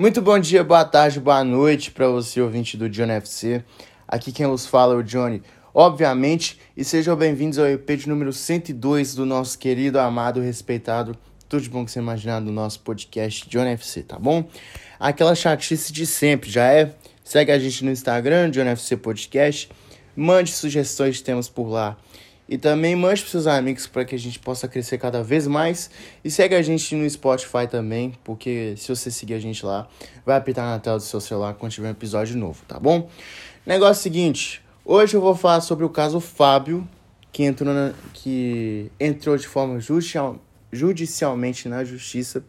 Muito bom dia, boa tarde, boa noite para você, ouvinte do Johnny FC. Aqui quem vos fala é o Johnny, obviamente, e sejam bem-vindos ao EP de número 102 do nosso querido, amado, respeitado, tudo de bom que você imaginar do nosso podcast Johnny FC, tá bom? Aquela chatice de sempre, já é? Segue a gente no Instagram, Johnny FC Podcast, mande sugestões de temas por lá. E também mande para seus amigos para que a gente possa crescer cada vez mais. E segue a gente no Spotify também, porque se você seguir a gente lá, vai apitar na tela do seu celular quando tiver um episódio novo, tá bom? Negócio seguinte, hoje eu vou falar sobre o caso Fábio, que entrou, na, que entrou de forma judicial, judicialmente na justiça,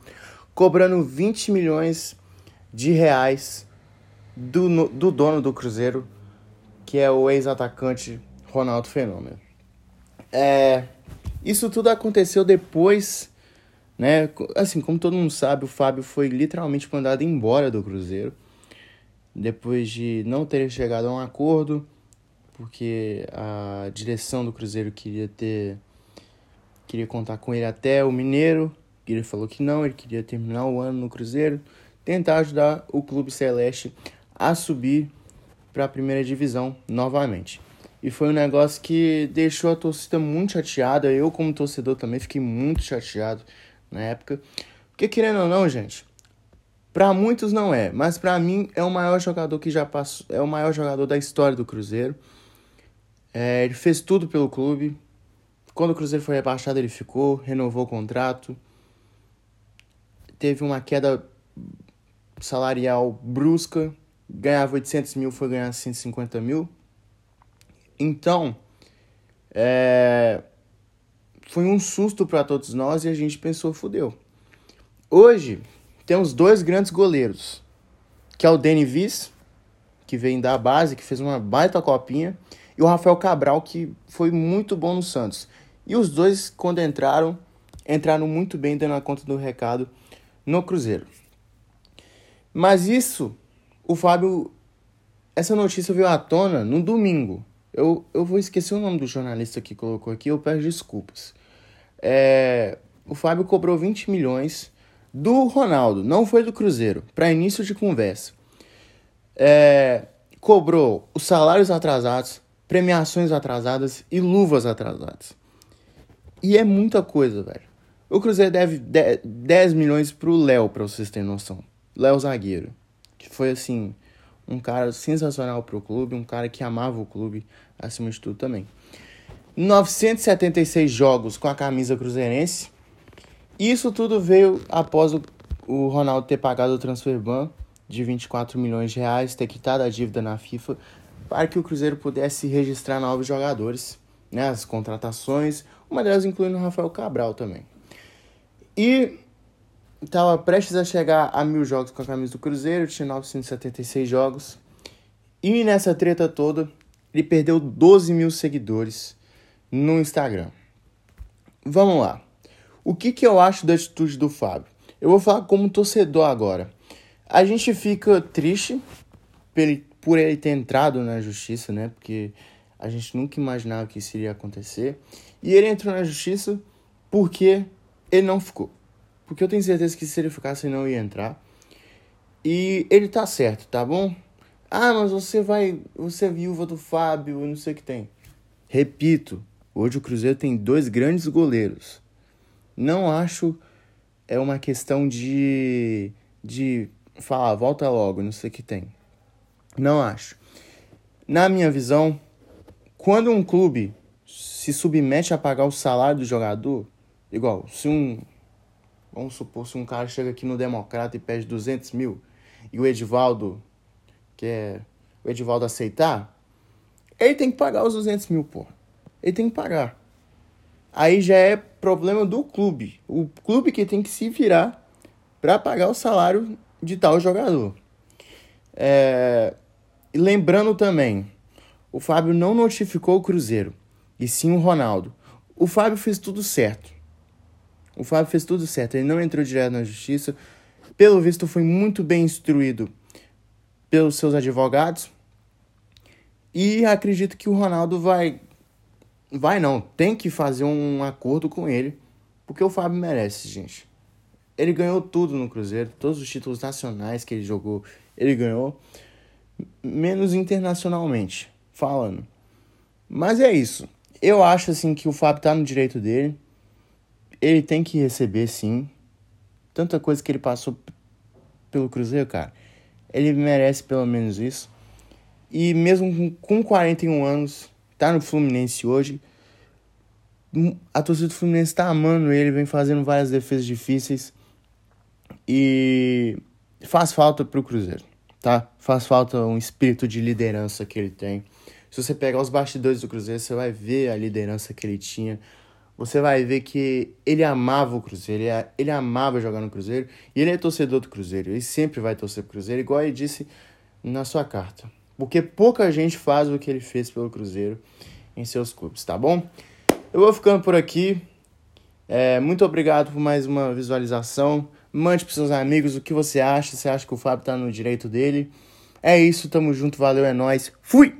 cobrando 20 milhões de reais do, do dono do Cruzeiro, que é o ex-atacante Ronaldo Fenômeno. É, isso tudo aconteceu depois, né? Assim, como todo mundo sabe, o Fábio foi literalmente mandado embora do Cruzeiro depois de não ter chegado a um acordo, porque a direção do Cruzeiro queria ter queria contar com ele até o Mineiro, ele falou que não, ele queria terminar o ano no Cruzeiro, tentar ajudar o clube celeste a subir para a primeira divisão novamente. E foi um negócio que deixou a torcida muito chateada. Eu, como torcedor, também fiquei muito chateado na época. Porque, querendo ou não, gente, para muitos não é, mas para mim é o maior jogador que já passou. É o maior jogador da história do Cruzeiro. É, ele fez tudo pelo clube. Quando o Cruzeiro foi rebaixado, ele ficou, renovou o contrato. Teve uma queda salarial brusca. Ganhava 800 mil, foi ganhar 150 mil então, é, foi um susto para todos nós e a gente pensou, fudeu. Hoje, temos dois grandes goleiros, que é o Danny Viz, que vem da base, que fez uma baita copinha, e o Rafael Cabral, que foi muito bom no Santos. E os dois, quando entraram, entraram muito bem dando a conta do recado no Cruzeiro. Mas isso, o Fábio, essa notícia veio à tona no domingo. Eu, eu vou esquecer o nome do jornalista que colocou aqui, eu peço desculpas. É, o Fábio cobrou 20 milhões do Ronaldo, não foi do Cruzeiro, para início de conversa. É, cobrou os salários atrasados, premiações atrasadas e luvas atrasadas. E é muita coisa, velho. O Cruzeiro deve 10 milhões pro Léo, pra vocês terem noção. Léo Zagueiro. Que foi assim, um cara sensacional pro clube, um cara que amava o clube acima de tudo também. 976 jogos com a camisa cruzeirense. Isso tudo veio após o, o Ronaldo ter pagado o transfer ban de 24 milhões de reais, ter quitado a dívida na FIFA para que o Cruzeiro pudesse registrar novos jogadores, né, as contratações, uma delas incluindo o Rafael Cabral também. E estava prestes a chegar a mil jogos com a camisa do Cruzeiro, tinha 976 jogos. E nessa treta toda, ele perdeu 12 mil seguidores no Instagram. Vamos lá. O que, que eu acho da atitude do Fábio? Eu vou falar como torcedor agora. A gente fica triste por ele, ter entrado na justiça, né? Porque a gente nunca imaginava que isso iria acontecer. E ele entrou na justiça porque ele não ficou. Porque eu tenho certeza que se ele ficasse, não ia entrar. E ele tá certo, tá bom? Ah, mas você vai. Você é viúva do Fábio, não sei o que tem. Repito, hoje o Cruzeiro tem dois grandes goleiros. Não acho é uma questão de. de falar, volta logo, não sei o que tem. Não acho. Na minha visão, quando um clube se submete a pagar o salário do jogador, igual, se um Vamos supor se um cara chega aqui no Democrata e pede 200 mil e o Edivaldo, que é o Edivaldo aceitar, ele tem que pagar os 200 mil, pô. Ele tem que pagar. Aí já é problema do clube. O clube que tem que se virar para pagar o salário de tal jogador. É... Lembrando também, o Fábio não notificou o Cruzeiro, e sim o Ronaldo. O Fábio fez tudo certo. O Fábio fez tudo certo, ele não entrou direto na justiça. Pelo visto, foi muito bem instruído pelos seus advogados. E acredito que o Ronaldo vai. Vai não, tem que fazer um acordo com ele. Porque o Fábio merece, gente. Ele ganhou tudo no Cruzeiro, todos os títulos nacionais que ele jogou, ele ganhou, menos internacionalmente, falando. Mas é isso. Eu acho assim que o Fábio tá no direito dele. Ele tem que receber sim. Tanta coisa que ele passou pelo Cruzeiro, cara. Ele merece pelo menos isso. E mesmo com 41 anos, tá no Fluminense hoje. A torcida do Fluminense tá amando ele, vem fazendo várias defesas difíceis. E faz falta pro Cruzeiro, tá? Faz falta um espírito de liderança que ele tem. Se você pegar os bastidores do Cruzeiro, você vai ver a liderança que ele tinha. Você vai ver que ele amava o Cruzeiro, ele, ele amava jogar no Cruzeiro. E ele é torcedor do Cruzeiro, ele sempre vai torcer pro Cruzeiro, igual ele disse na sua carta. Porque pouca gente faz o que ele fez pelo Cruzeiro em seus clubes, tá bom? Eu vou ficando por aqui. É, muito obrigado por mais uma visualização. Mande para seus amigos o que você acha. Você acha que o Fábio tá no direito dele? É isso, tamo junto, valeu, é nóis. Fui!